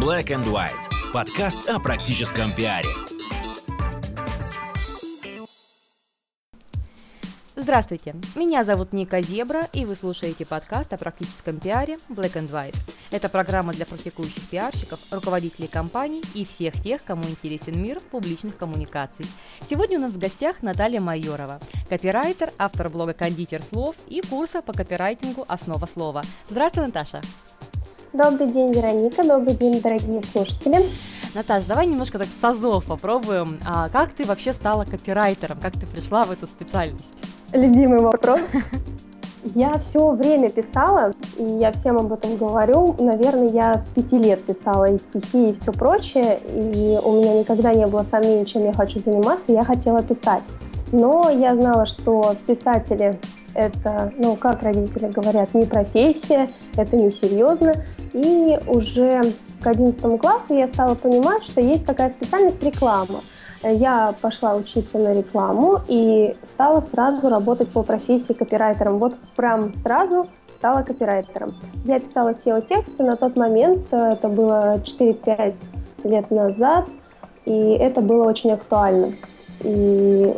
Black and White. Подкаст о практическом пиаре. Здравствуйте, меня зовут Ника Зебра, и вы слушаете подкаст о практическом пиаре Black and White. Это программа для практикующих пиарщиков, руководителей компаний и всех тех, кому интересен мир публичных коммуникаций. Сегодня у нас в гостях Наталья Майорова, копирайтер, автор блога «Кондитер слов» и курса по копирайтингу «Основа слова». Здравствуй, Наташа! Добрый день, Вероника, добрый день, дорогие слушатели. Наташ, давай немножко так с азов попробуем. А как ты вообще стала копирайтером? Как ты пришла в эту специальность? Любимый вопрос. Я все время писала, и я всем об этом говорю. Наверное, я с пяти лет писала и стихи, и все прочее, и у меня никогда не было сомнений, чем я хочу заниматься, я хотела писать. Но я знала, что писатели это, ну, как родители говорят, не профессия, это не серьезно. И уже к 11 классу я стала понимать, что есть такая специальность реклама. Я пошла учиться на рекламу и стала сразу работать по профессии копирайтером. Вот прям сразу стала копирайтером. Я писала SEO-тексты на тот момент, это было 4-5 лет назад, и это было очень актуально. И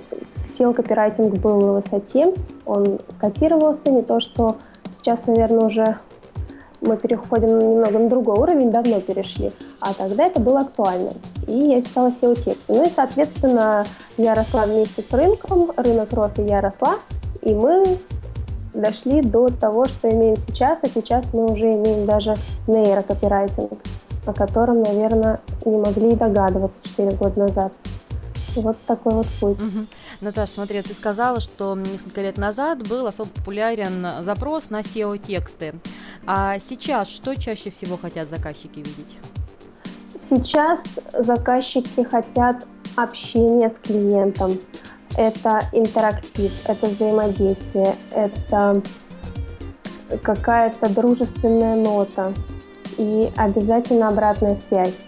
SEO-копирайтинг был на высоте, он котировался, не то что сейчас, наверное, уже мы переходим немного на другой уровень, давно перешли, а тогда это было актуально. И я писала SEO-тексты. Ну и, соответственно, я росла вместе с рынком, рынок рос, и я росла, и мы дошли до того, что имеем сейчас, а сейчас мы уже имеем даже нейрокопирайтинг, о котором, наверное, не могли догадываться 4 года назад. Вот такой вот путь. Угу. Наташа, смотри, ты сказала, что несколько лет назад был особо популярен запрос на SEO-тексты. А сейчас что чаще всего хотят заказчики видеть? Сейчас заказчики хотят общения с клиентом. Это интерактив, это взаимодействие, это какая-то дружественная нота и обязательно обратная связь.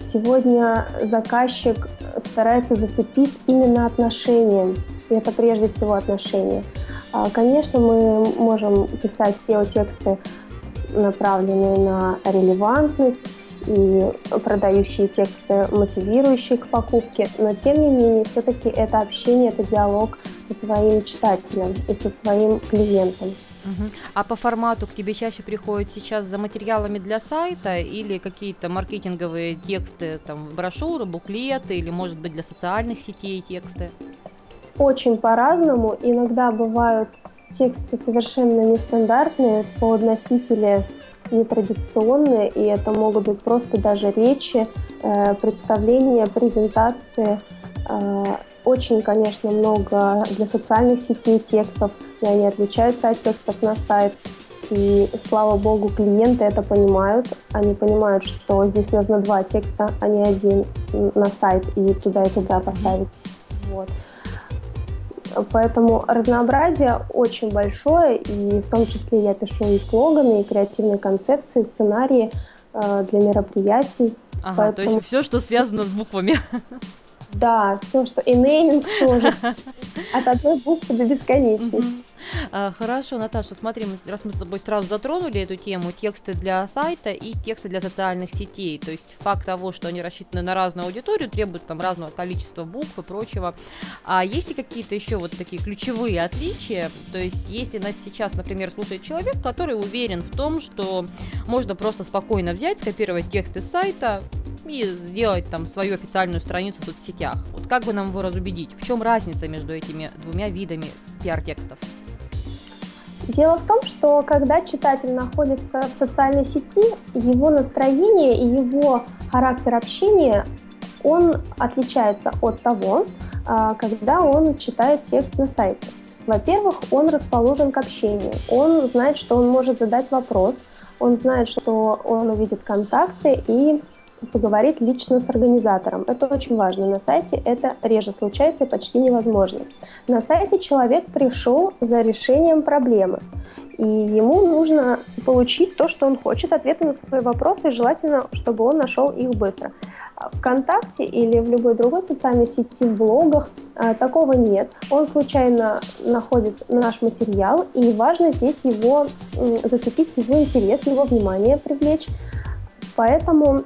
Сегодня заказчик старается зацепить именно отношения. И это прежде всего отношения. А, конечно, мы можем писать SEO-тексты, направленные на релевантность и продающие тексты, мотивирующие к покупке, но тем не менее, все-таки это общение, это диалог со своим читателем и со своим клиентом. Угу. А по формату к тебе чаще приходят сейчас за материалами для сайта или какие-то маркетинговые тексты, там брошюры, буклеты или, может быть, для социальных сетей тексты? Очень по-разному. Иногда бывают тексты совершенно нестандартные, под носители нетрадиционные, и это могут быть просто даже речи, э, представления, презентации. Э, очень, конечно, много для социальных сетей текстов, и они отличаются от текстов на сайт. И, слава богу, клиенты это понимают. Они понимают, что здесь нужно два текста, а не один на сайт и туда и туда поставить. Вот. Поэтому разнообразие очень большое, и в том числе я пишу и слоганы, и креативные концепции, сценарии э, для мероприятий. Ага, Поэтому... то есть все, что связано с буквами. Да, все, что и нейминг тоже. От одной буквы до бесконечности. А, хорошо, Наташа, смотри, раз мы с тобой сразу затронули эту тему, тексты для сайта и тексты для социальных сетей, то есть факт того, что они рассчитаны на разную аудиторию, требуют там разного количества букв и прочего. А есть ли какие-то еще вот такие ключевые отличия? То есть если нас сейчас, например, слушает человек, который уверен в том, что можно просто спокойно взять, скопировать текст из сайта, и сделать там свою официальную страницу в соцсетях. Вот как бы нам его разубедить? В чем разница между этими двумя видами пиар-текстов? Дело в том, что когда читатель находится в социальной сети, его настроение и его характер общения, он отличается от того, а, когда он читает текст на сайте. Во-первых, он расположен к общению. Он знает, что он может задать вопрос, он знает, что он увидит контакты и поговорить лично с организатором. Это очень важно. На сайте это реже случается и почти невозможно. На сайте человек пришел за решением проблемы, и ему нужно получить то, что он хочет, ответы на свои вопросы, и желательно, чтобы он нашел их быстро. ВКонтакте или в любой другой социальной сети, в блогах э, такого нет. Он случайно находит наш материал, и важно здесь его зацепить, его интерес, его внимание привлечь. Поэтому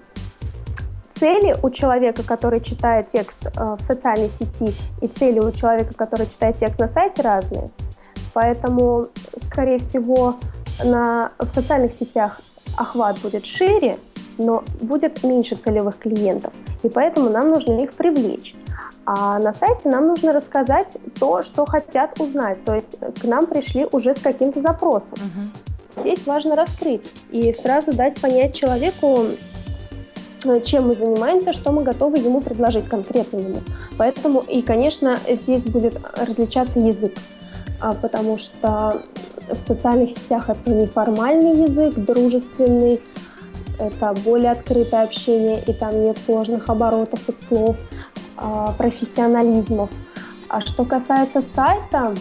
цели у человека, который читает текст э, в социальной сети, и цели у человека, который читает текст на сайте разные. Поэтому, скорее всего, на, в социальных сетях охват будет шире, но будет меньше целевых клиентов, и поэтому нам нужно их привлечь. А на сайте нам нужно рассказать то, что хотят узнать, то есть к нам пришли уже с каким-то запросом. Угу. Здесь важно раскрыть и сразу дать понять человеку, чем мы занимаемся, что мы готовы ему предложить конкретно ему. Поэтому и, конечно, здесь будет различаться язык, а, потому что в социальных сетях это неформальный язык, дружественный, это более открытое общение, и там нет сложных оборотов и слов, а, профессионализмов. А что касается сайта,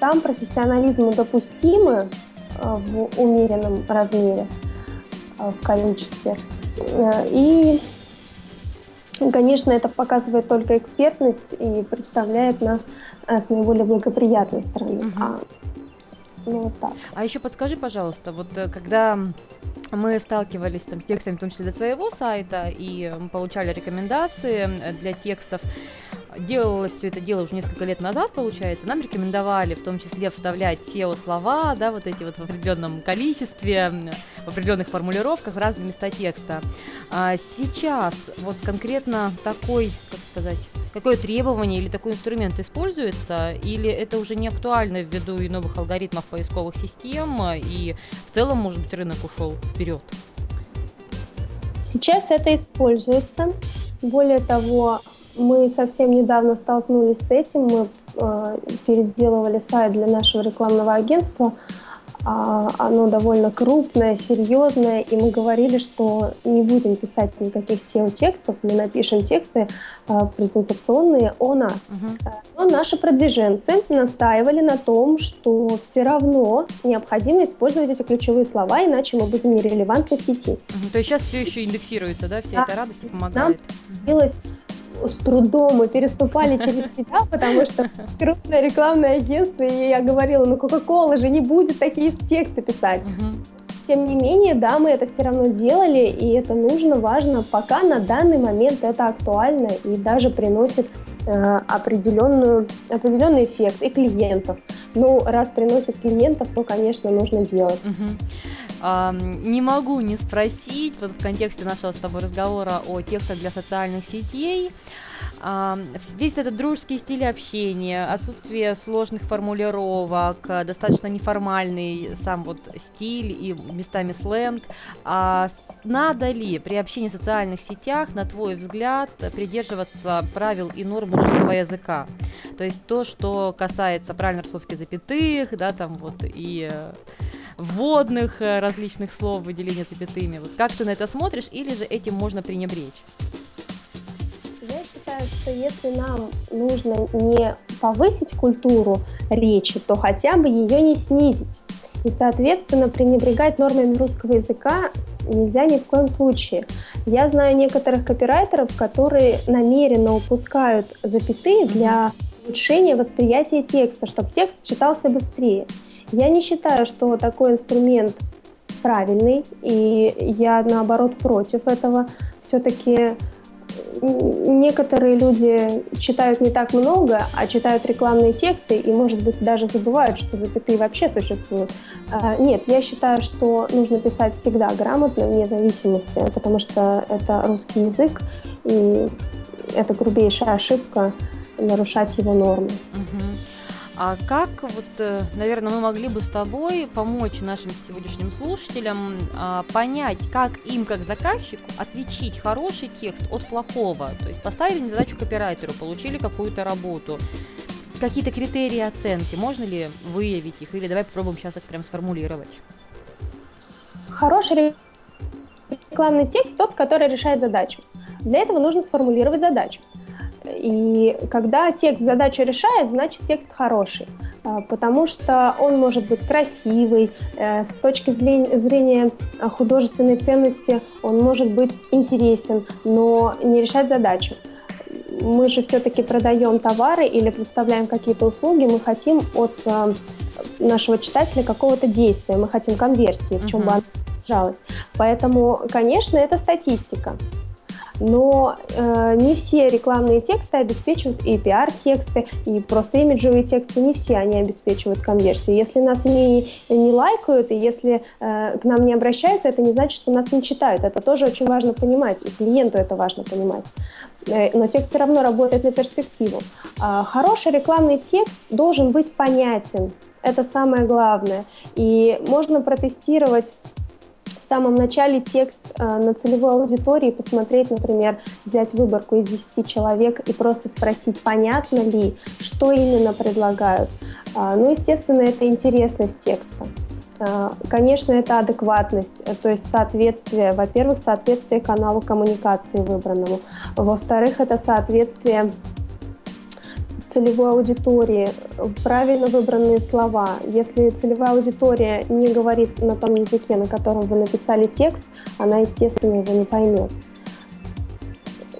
там профессионализмы допустимы а, в умеренном размере, в количестве. Э, и, конечно, это показывает только экспертность и представляет нас э, с наиболее благоприятной стороны. Угу. А, ну, вот так. а еще подскажи, пожалуйста, вот э, когда мы сталкивались там с текстами, в том числе для своего сайта, и получали рекомендации для текстов. Делалось все это дело уже несколько лет назад, получается. Нам рекомендовали в том числе вставлять SEO-слова, да, вот эти вот в определенном количестве, в определенных формулировках в разные места текста. А сейчас вот конкретно такой, как сказать, какое требование или такой инструмент используется, или это уже не актуально ввиду и новых алгоритмов поисковых систем, и в целом, может быть, рынок ушел вперед? Сейчас это используется. Более того, мы совсем недавно столкнулись с этим. Мы э, переделывали сайт для нашего рекламного агентства, а, оно довольно крупное, серьезное, и мы говорили, что не будем писать никаких SEO-текстов, мы напишем тексты а, презентационные о нас. Угу. Но наши продвиженцы настаивали на том, что все равно необходимо использовать эти ключевые слова, иначе мы будем нерелевантны в сети. Угу. То есть сейчас все еще индексируется, да, вся да. эта радость помогает? Нам с трудом мы переступали через себя, потому что крупное рекламное агентство, и я говорила, ну Кока-Кола же не будет такие тексты писать. Тем не менее, да, мы это все равно делали, и это нужно, важно, пока на данный момент это актуально и даже приносит э, определенную, определенный эффект и клиентов. Ну, раз приносит клиентов, то, конечно, нужно делать. Угу. Не могу не спросить, вот в контексте нашего с тобой разговора о текстах для социальных сетей, весь этот дружеский стиль общения, отсутствие сложных формулировок, достаточно неформальный сам вот стиль и местами сленг. А надо ли при общении в социальных сетях, на твой взгляд, придерживаться правил и норм русского языка? То есть то, что касается правильно русских запятых, да, там вот и вводных э, различных слов, выделения запятыми. Вот как ты на это смотришь, или же этим можно пренебречь? Я считаю, что если нам нужно не повысить культуру речи, то хотя бы ее не снизить. И, соответственно, пренебрегать нормами русского языка нельзя ни в коем случае. Я знаю некоторых копирайтеров, которые намеренно упускают запятые для улучшения восприятия текста, чтобы текст читался быстрее. Я не считаю, что такой инструмент правильный, и я наоборот против этого. Все-таки некоторые люди читают не так много, а читают рекламные тексты и, может быть, даже забывают, что запятые вообще существуют. А, нет, я считаю, что нужно писать всегда грамотно, вне зависимости, потому что это русский язык, и это грубейшая ошибка нарушать его нормы. Угу. А как вот, э, наверное, мы могли бы с тобой помочь нашим сегодняшним слушателям а, понять, как им, как заказчику, отличить хороший текст от плохого? То есть поставили задачу копирайтеру, получили какую-то работу, какие-то критерии оценки, можно ли выявить их, или давай попробуем сейчас их прям сформулировать. Хороший рекламный текст тот, который решает задачу. Для этого нужно сформулировать задачу. И когда текст задачу решает, значит текст хороший, а, потому что он может быть красивый, э, с точки зрения художественной ценности он может быть интересен, но не решать задачу. Мы же все-таки продаем товары или представляем какие-то услуги, мы хотим от э, нашего читателя какого-то действия, мы хотим конверсии, в чем uh-huh. бы она держалась. Поэтому, конечно, это статистика. Но э, не все рекламные тексты обеспечивают и пиар-тексты, и просто имиджевые тексты, не все они обеспечивают конверсию. Если нас не, не лайкают, и если э, к нам не обращаются, это не значит, что нас не читают. Это тоже очень важно понимать, и клиенту это важно понимать. Э, но текст все равно работает на перспективу. А хороший рекламный текст должен быть понятен. Это самое главное. И можно протестировать самом начале текст э, на целевой аудитории, посмотреть, например, взять выборку из 10 человек и просто спросить, понятно ли, что именно предлагают. Э, ну, естественно, это интересность текста. Э, конечно, это адекватность, э, то есть соответствие, во-первых, соответствие каналу коммуникации выбранному, во-вторых, это соответствие целевой аудитории, правильно выбранные слова. Если целевая аудитория не говорит на том языке, на котором вы написали текст, она, естественно, его не поймет.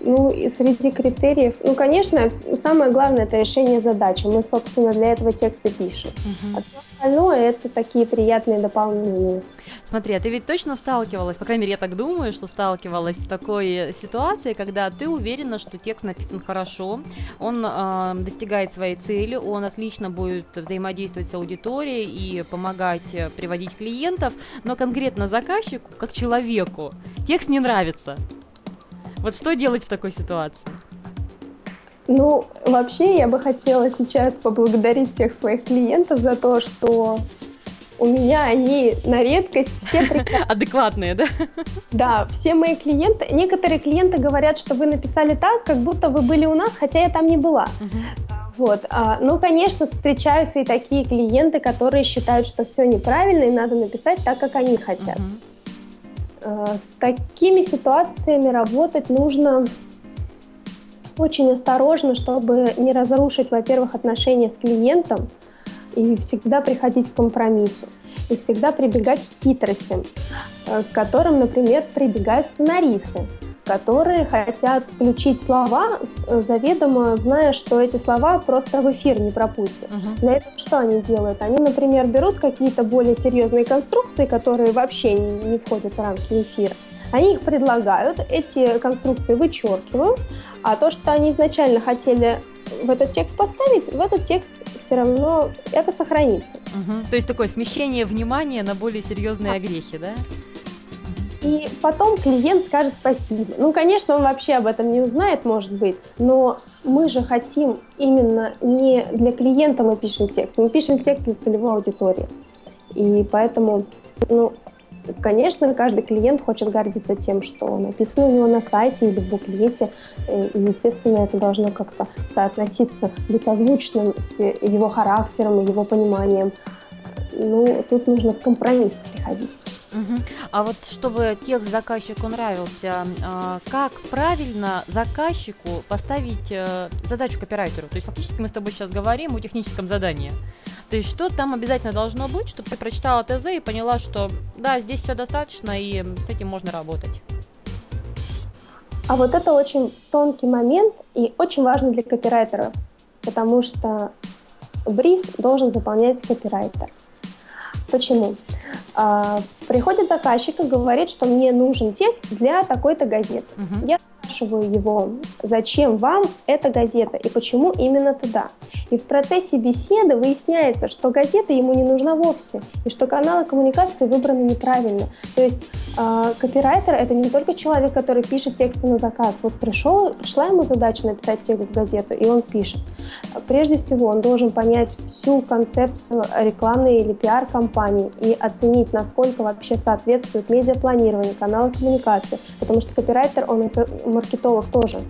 Ну, и среди критериев, ну, конечно, самое главное – это решение задачи. Мы, собственно, для этого тексты пишем. Угу. А все остальное – это такие приятные дополнения. Смотри, а ты ведь точно сталкивалась, по крайней мере, я так думаю, что сталкивалась с такой ситуацией, когда ты уверена, что текст написан хорошо, он э, достигает своей цели, он отлично будет взаимодействовать с аудиторией и помогать э, приводить клиентов, но конкретно заказчику, как человеку, текст не нравится. Вот что делать в такой ситуации? Ну, вообще, я бы хотела сейчас поблагодарить всех своих клиентов за то, что у меня они на редкость все Адекватные, да? Да, все мои клиенты, некоторые клиенты говорят, что вы написали так, как будто вы были у нас, хотя я там не была. Вот. А, ну, конечно, встречаются и такие клиенты, которые считают, что все неправильно и надо написать так, как они хотят. Uh-huh. Э, с такими ситуациями работать нужно очень осторожно, чтобы не разрушить, во-первых, отношения с клиентом, и всегда приходить к компромиссу, и всегда прибегать к хитростям, э, к которым, например, прибегают сценаристы которые хотят включить слова, э, заведомо зная, что эти слова просто в эфир не пропустят. Uh-huh. Для этого что они делают? Они, например, берут какие-то более серьезные конструкции, которые вообще не, не входят в рамки эфира. Они их предлагают, эти конструкции вычеркивают, а то, что они изначально хотели в этот текст поставить, в этот текст все равно это сохранится. Угу. То есть такое смещение внимания на более серьезные огрехи, да? И потом клиент скажет спасибо. Ну, конечно, он вообще об этом не узнает, может быть, но мы же хотим именно не для клиента мы пишем текст, мы пишем текст для целевой аудитории. И поэтому, ну, конечно, каждый клиент хочет гордиться тем, что написано у него на сайте или в буклете, и, естественно, это должно как-то соотноситься, быть озвученным с его характером его пониманием. Ну, тут нужно к компромиссу приходить. Угу. А вот чтобы текст заказчику нравился, а, как правильно заказчику поставить э, задачу копирайтеру? То есть фактически мы с тобой сейчас говорим о техническом задании. То есть что там обязательно должно быть, чтобы ты прочитала ТЗ и поняла, что да, здесь все достаточно и с этим можно работать? А вот это очень тонкий момент и очень важный для копирайтера, потому что бриф должен заполнять копирайтер. Почему? А, приходит заказчик и говорит, что мне нужен текст для такой-то газеты. Угу. Я спрашиваю его, зачем вам эта газета и почему именно туда. И в процессе беседы выясняется, что газета ему не нужна вовсе, и что каналы коммуникации выбраны неправильно. То есть э, копирайтер это не только человек, который пишет тексты на заказ. Вот пришел, пришла ему задача написать текст в газету, и он пишет. Прежде всего, он должен понять всю концепцию рекламной или пиар-компании и оценить, насколько вообще соответствует медиапланирование, каналы коммуникации, потому что копирайтер, он маркетолог тоже.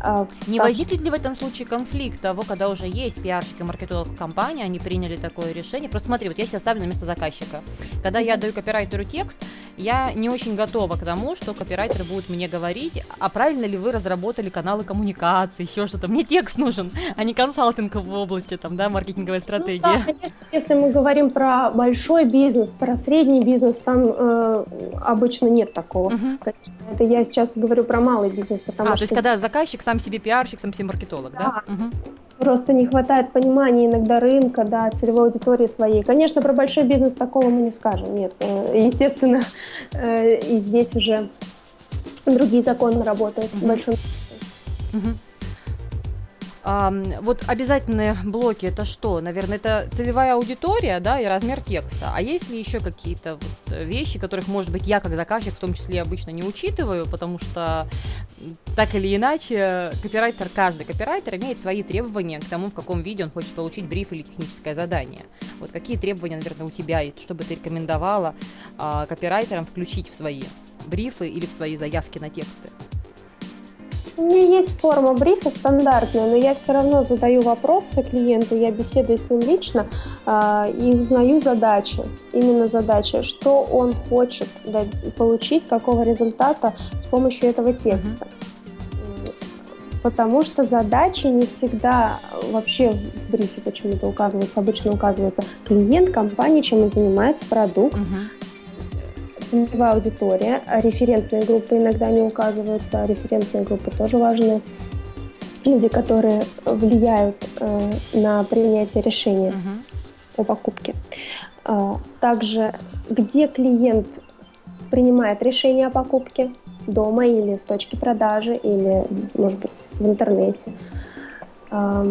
А, не так... возникнет ли в этом случае конфликт того, когда уже есть пиарщик и маркетолог компании, они приняли такое решение? Просто смотри, вот я себя ставлю на место заказчика. Когда я даю копирайтеру текст, я не очень готова к тому, что копирайтер будет мне говорить, а правильно ли вы разработали каналы коммуникации, еще что-то. Мне текст нужен, а не консалтинг в области, там, да, маркетинговой стратегии. Ну, да, конечно, если мы говорим про большой бизнес, про средний бизнес, там э, обычно нет такого. Угу. Конечно, это я сейчас говорю про малый бизнес, потому а, что... то есть когда заказчик сам себе пиарщик, сам себе маркетолог, да? да? Угу. Просто не хватает понимания иногда рынка, да, целевой аудитории своей. Конечно, про большой бизнес такого мы не скажем, нет. Э, естественно, э, и здесь уже другие законы работают в большом Мгм. А, вот обязательные блоки это что? Наверное, это целевая аудитория, да, и размер текста. А есть ли еще какие-то вот э, вещи, которых, может быть, я как заказчик в том числе обычно не учитываю, потому что так или иначе копирайтер, каждый копирайтер имеет свои требования к тому, в каком виде он хочет получить бриф или техническое задание. Вот какие требования, наверное, у тебя есть, чтобы ты рекомендовала а, копирайтерам включить в свои брифы или в свои заявки на тексты? У меня есть форма брифа стандартная, но я все равно задаю вопросы клиенту, я беседую с ним лично а, и узнаю задачи, именно задачи, что он хочет да, получить, какого результата с помощью этого текста. Потому что задачи не всегда вообще в брифе почему-то указываются, обычно указывается клиент, компания, чем он занимается, продукт, Мгм. Целевая аудитория, а референтные группы иногда не указываются, а референтные группы тоже важны. Люди, которые влияют э, на принятие решения Мгм. о покупке. А, Также, где клиент принимает решение о покупке, дома или в точке продажи, или, может быть, в интернете. А,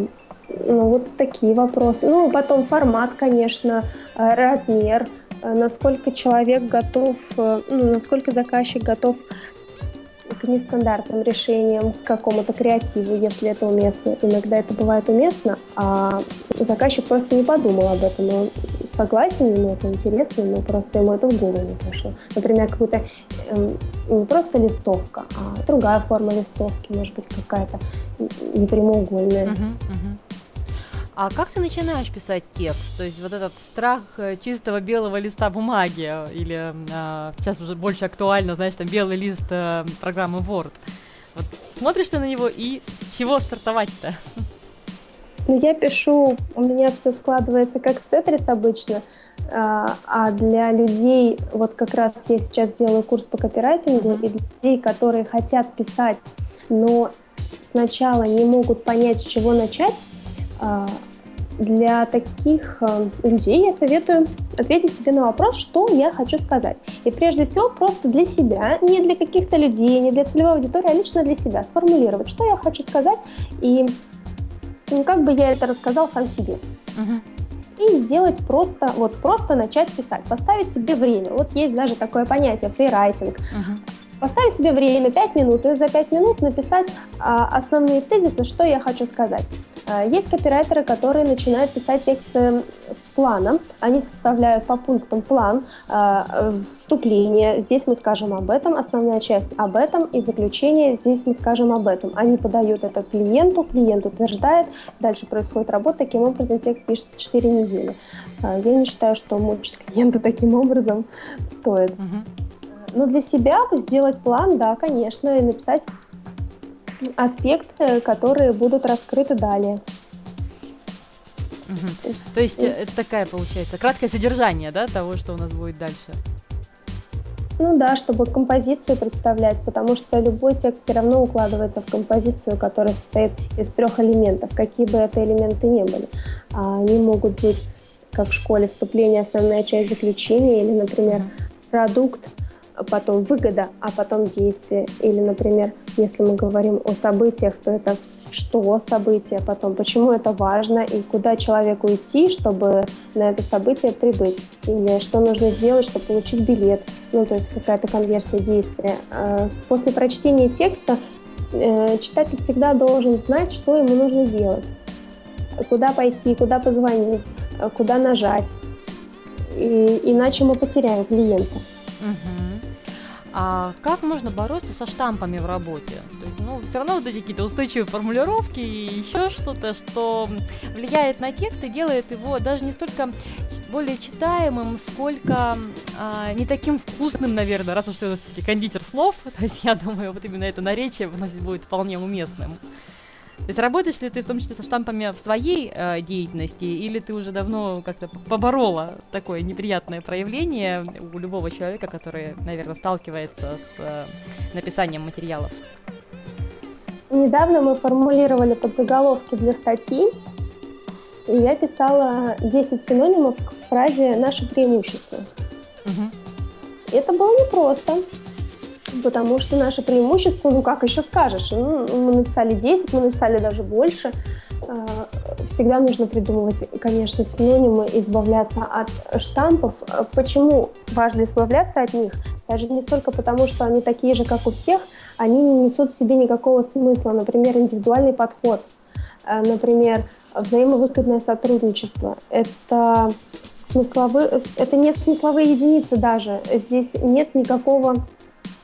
Ну, вот такие вопросы. Ну, потом формат, конечно, э, размер, э, насколько человек готов, э, ну, насколько заказчик готов к нестандартным решениям, к какому-то креативу, если это уместно. Иногда это бывает уместно, а заказчик просто не подумал об этом, он согласен, ему это интересно, но просто ему это в голову не пришло. Например, какую-то эм, не просто листовка, а другая форма листовки, может быть, какая-то не прямоугольная. Мгм, мгм. А как ты начинаешь писать текст? То есть вот этот страх э, чистого белого листа бумаги, э, или а, сейчас уже больше актуально, знаешь, там белый лист э, программы Word. Вот смотришь ты на него и с чего стартовать-то? Ну, я пишу, у меня все складывается как тетрис обычно, а а для людей, вот как раз я сейчас делаю курс по копирайтингу, и для людей, которые хотят писать, но сначала не могут понять, с чего начать, а, для таких а, людей я советую ответить себе на вопрос, что я хочу сказать. И прежде всего просто для себя, не для каких-то людей, не для целевой аудитории, а лично для себя сформулировать, что я хочу сказать и как бы я это рассказал сам себе. И сделать просто, вот просто начать писать, поставить себе время. Вот есть даже такое понятие фрирайтинг. Мгм. Поставить себе время 5 минут, и за 5 минут написать а, основные тезисы, что я хочу сказать. А, есть копирайтеры, которые начинают писать тексты с планом. Они составляют по пунктам план, а, вступление, здесь мы скажем об этом, основная часть об этом, и заключение, здесь мы скажем об этом. Они подают это клиенту, клиент утверждает, дальше происходит работа, таким образом текст пишется 4 недели. А, Я не считаю, что мучить клиента таким образом стоит. Мгм. Ну, для себя сделать план, да, конечно, и написать аспекты, которые будут раскрыты далее. Мгм. То есть э, это такая получается краткое содержание, да, того, что у нас будет дальше. Ну да, чтобы композицию представлять, потому что любой текст все равно укладывается в композицию, которая состоит из трех элементов, какие бы это элементы ни были. А Они могут быть, как в школе, вступление, основная часть заключения, или, например, продукт, потом выгода, а потом действие. Или, например, если мы говорим о событиях, то это что событие, потом почему это важно и куда человеку идти, чтобы на это событие прибыть. Или что нужно сделать, чтобы получить билет. Ну, то есть какая-то конверсия действия. А После прочтения текста э, читатель всегда должен знать, что ему нужно делать. Куда пойти, куда позвонить, э, куда нажать. И, иначе мы потеряем клиента. Мгм. А как можно бороться со штампами в работе? То есть, ну, все равно вот эти какие-то устойчивые формулировки и еще что-то, что влияет на текст и делает его даже не столько более читаемым, сколько а, не таким вкусным, наверное, раз уж ты все-таки кондитер слов, то есть я думаю, вот именно это наречие у нас будет вполне уместным. То есть работаешь ли ты в том числе со штампами в своей э, деятельности, или ты уже давно как-то поборола такое неприятное проявление у любого человека, который, наверное, сталкивается с э, написанием материалов? Недавно мы формулировали подзаголовки для статьи, и я писала 10 синонимов к фразе «наше преимущество». Мгм. Это было непросто. Потому что наше преимущество, ну как еще скажешь, ну, мы написали 10, мы написали даже больше. А, всегда нужно придумывать, конечно, синонимы, избавляться от штампов. Почему важно избавляться от них? Даже не столько потому, что они такие же, как у всех, они не несут в себе никакого смысла. Например, индивидуальный подход. А, например, взаимовыгодное сотрудничество. Это смысловые, это не смысловые единицы даже. Здесь нет никакого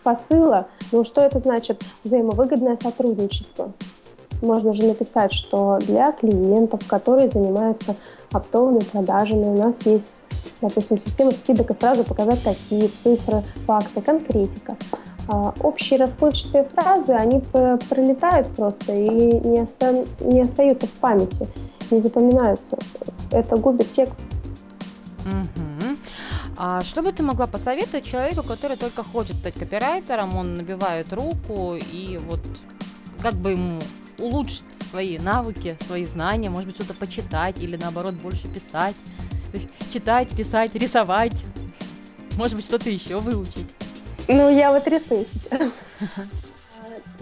посыла. Ну, что это значит? Взаимовыгодное сотрудничество. Можно же написать, что для клиентов, которые занимаются оптовыми продажами, у нас есть, допустим, система скидок, и сразу показать такие цифры, факты, конкретика. А общие расплывчатые фразы, они пролетают просто и не, оста... не остаются в памяти, не запоминаются. Это губит текст. Угу. А что бы ты могла посоветовать человеку, который только хочет стать копирайтером, он набивает руку и вот как бы ему улучшить свои навыки, свои знания, может быть, что-то почитать или наоборот больше писать. То есть читать, писать, рисовать. Может быть, что-то еще выучить. Ну, я вот рисую сейчас.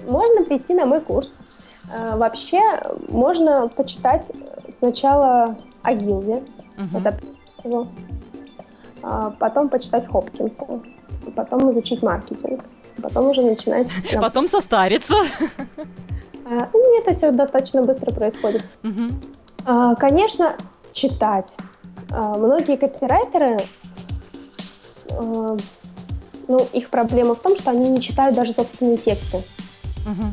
Можно прийти на мой курс. А, вообще, можно почитать сначала о Гилде. Это всего. А, потом почитать Хопкинса. Потом изучить маркетинг. Потом уже начинать... Потом состариться. А, это все достаточно быстро происходит. Угу. Конечно, читать. А, многие копирайтеры, а, ну, их проблема в том, что они не читают даже собственные тексты. Угу.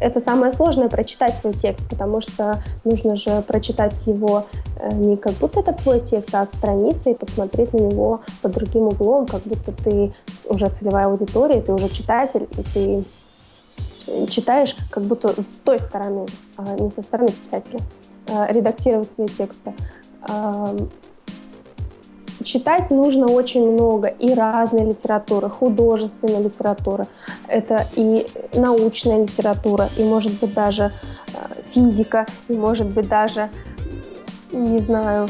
Это самое сложное прочитать свой текст, потому что нужно же прочитать его э, не как будто это твой текст, а от страницы и посмотреть на него под другим углом, как будто ты уже целевая аудитория, ты уже читатель, и ты читаешь как будто с той стороны, а не со стороны писателя, а, редактировать свои тексты. Читать нужно очень много и разной литературы, художественной литературы, это и научная литература, и может быть даже физика, и может быть даже, не знаю,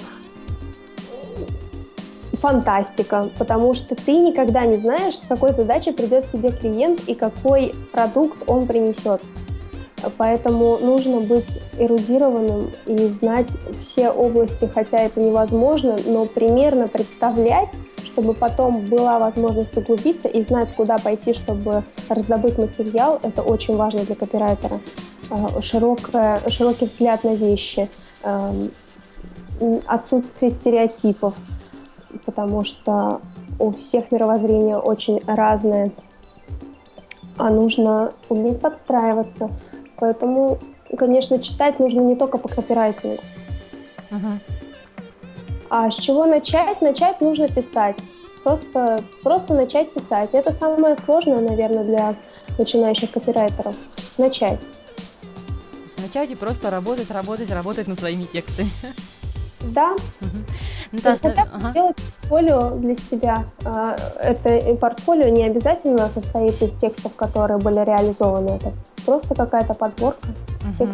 фантастика, потому что ты никогда не знаешь, с какой задачей придет тебе клиент и какой продукт он принесет. Поэтому нужно быть эрудированным и знать все области, хотя это невозможно, но примерно представлять, чтобы потом была возможность углубиться и знать, куда пойти, чтобы раздобыть материал, это очень важно для копирайтера. А, широкое, широкий взгляд на вещи, эм, отсутствие стереотипов, потому что у всех мировоззрение очень разное, а нужно уметь подстраиваться. Поэтому, конечно, читать нужно не только по копирайтингу. Uh-huh. А с чего начать? Начать нужно писать. Просто, просто начать писать. Это самое сложное, наверное, для начинающих копирайтеров. Начать. Начать и просто работать, работать, работать над своими текстами. Да. Наташа, ну, хотя ага. сделать портфолио для себя. А, это портфолио не обязательно состоит из текстов, которые были реализованы. Это просто какая-то подборка угу.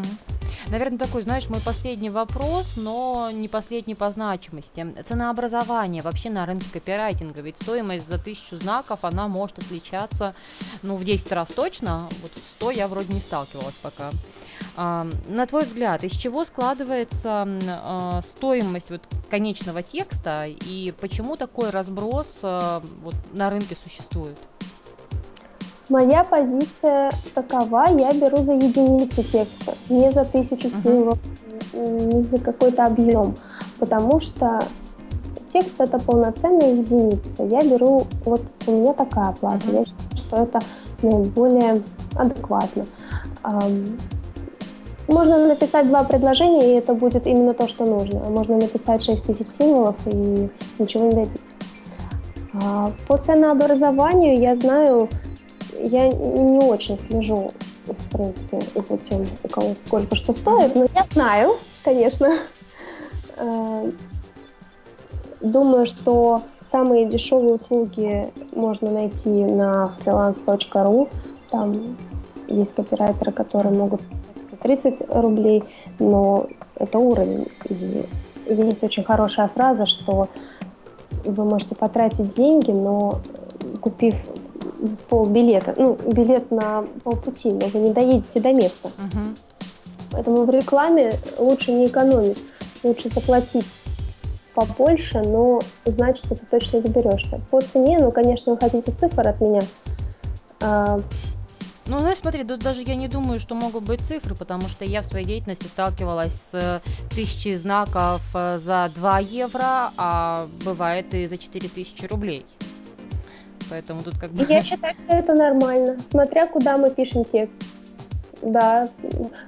Наверное, такой, знаешь, мой последний вопрос, но не последний по значимости. Ценообразование вообще на рынке копирайтинга, ведь стоимость за тысячу знаков, она может отличаться, ну, в 10 раз точно, вот в 100 я вроде не сталкивалась пока. На твой взгляд, из чего складывается а, стоимость вот конечного текста и почему такой разброс а, вот, на рынке существует? Моя позиция такова, я беру за единицу текста, не за тысячу символов, uh-huh. не за какой-то объем, потому что текст это полноценная единица. Я беру, вот у меня такая плата, uh-huh. я считаю, что это наиболее адекватно. Можно написать два предложения, и это будет именно то, что нужно. Можно написать 6 тысяч символов, и ничего не добиться. А по ценообразованию я знаю, я не очень слежу, в принципе, за тем, у кого сколько что стоит, но я знаю, конечно. А, думаю, что самые дешевые услуги можно найти на freelance.ru. Там есть копирайтеры, которые могут 30 рублей, но это уровень. И есть очень хорошая фраза, что вы можете потратить деньги, но купив полбилета, ну, билет на полпути, но вы не доедете до места. Угу. Поэтому в рекламе лучше не экономить, лучше заплатить побольше, но знать, что ты точно доберешься. По цене, ну, конечно, вы хотите цифр от меня. А... Ну, знаешь, смотри, тут даже я не думаю, что могут быть цифры, потому что я в своей деятельности сталкивалась с э, тысячей знаков э, за 2 евро, а бывает и за 4000 рублей. Поэтому тут как бы... Я считаю, что это нормально, смотря куда мы пишем текст. Да,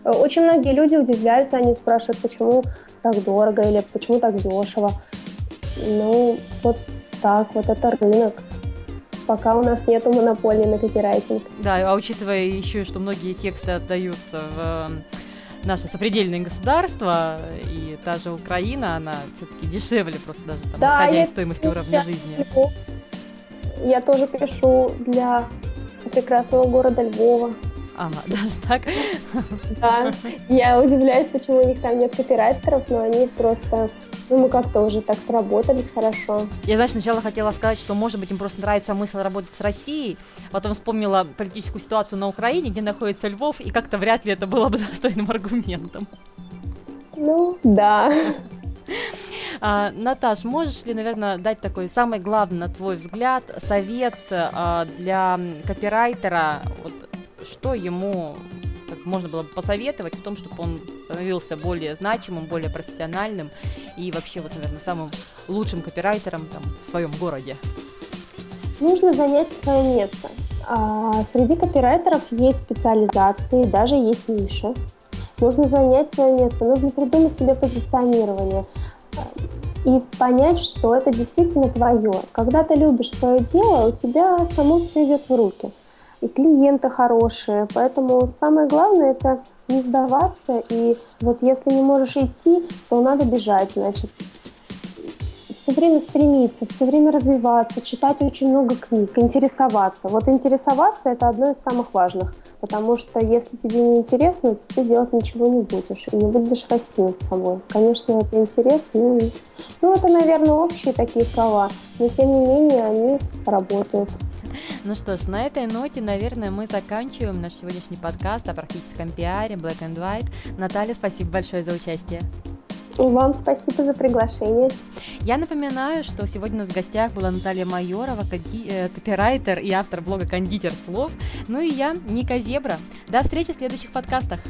очень многие люди удивляются, они спрашивают, почему так дорого или почему так дешево. Ну, вот так, вот это рынок. Пока у нас нету монополии на копирайтинг. Да, а учитывая еще, что многие тексты отдаются в эм, наше сопредельное государство, и та же Украина, она все-таки дешевле просто даже там, да, исходя из стоимости уровня жизни. Я тоже пишу для прекрасного города Львова. Ага, даже так? Да. Я удивляюсь, почему у них там нет копирайтеров, но они просто ну, мы как-то уже так сработались хорошо. Я, знаешь, сначала хотела сказать, что, может быть, им просто нравится мысль работать с Россией, потом вспомнила политическую ситуацию на Украине, где находится Львов, и как-то вряд ли это было бы достойным аргументом. Ну, да. А, Наташ, можешь ли, наверное, дать такой самый главный, на твой взгляд, совет а, для копирайтера, вот, что ему как можно было бы посоветовать в том, чтобы он становился более значимым, более профессиональным и вообще, вот, наверное, самым лучшим копирайтером там, в своем городе? Нужно занять свое место. А, среди копирайтеров есть специализации, даже есть ниши. Нужно занять свое место, нужно придумать себе позиционирование и понять, что это действительно твое. Когда ты любишь свое дело, у тебя само все идет в руки. И клиенты хорошие. Поэтому самое главное это не сдаваться. И вот если не можешь идти, то надо бежать, значит. Все время стремиться, все время развиваться, читать очень много книг, интересоваться. Вот интересоваться это одно из самых важных. Потому что если тебе не интересно, ты делать ничего не будешь и не будешь расти над собой. Конечно, это интерес, ну, ну это, наверное, общие такие слова, но тем не менее они работают. Ну что ж, на этой ноте, наверное, мы заканчиваем наш сегодняшний подкаст о практическом пиаре Black and White. Наталья, спасибо большое за участие. И вам спасибо за приглашение. Я напоминаю, что сегодня у нас в гостях была Наталья Майорова, э, копирайтер и автор блога «Кондитер слов». Ну и я, Ника Зебра. До встречи в следующих подкастах.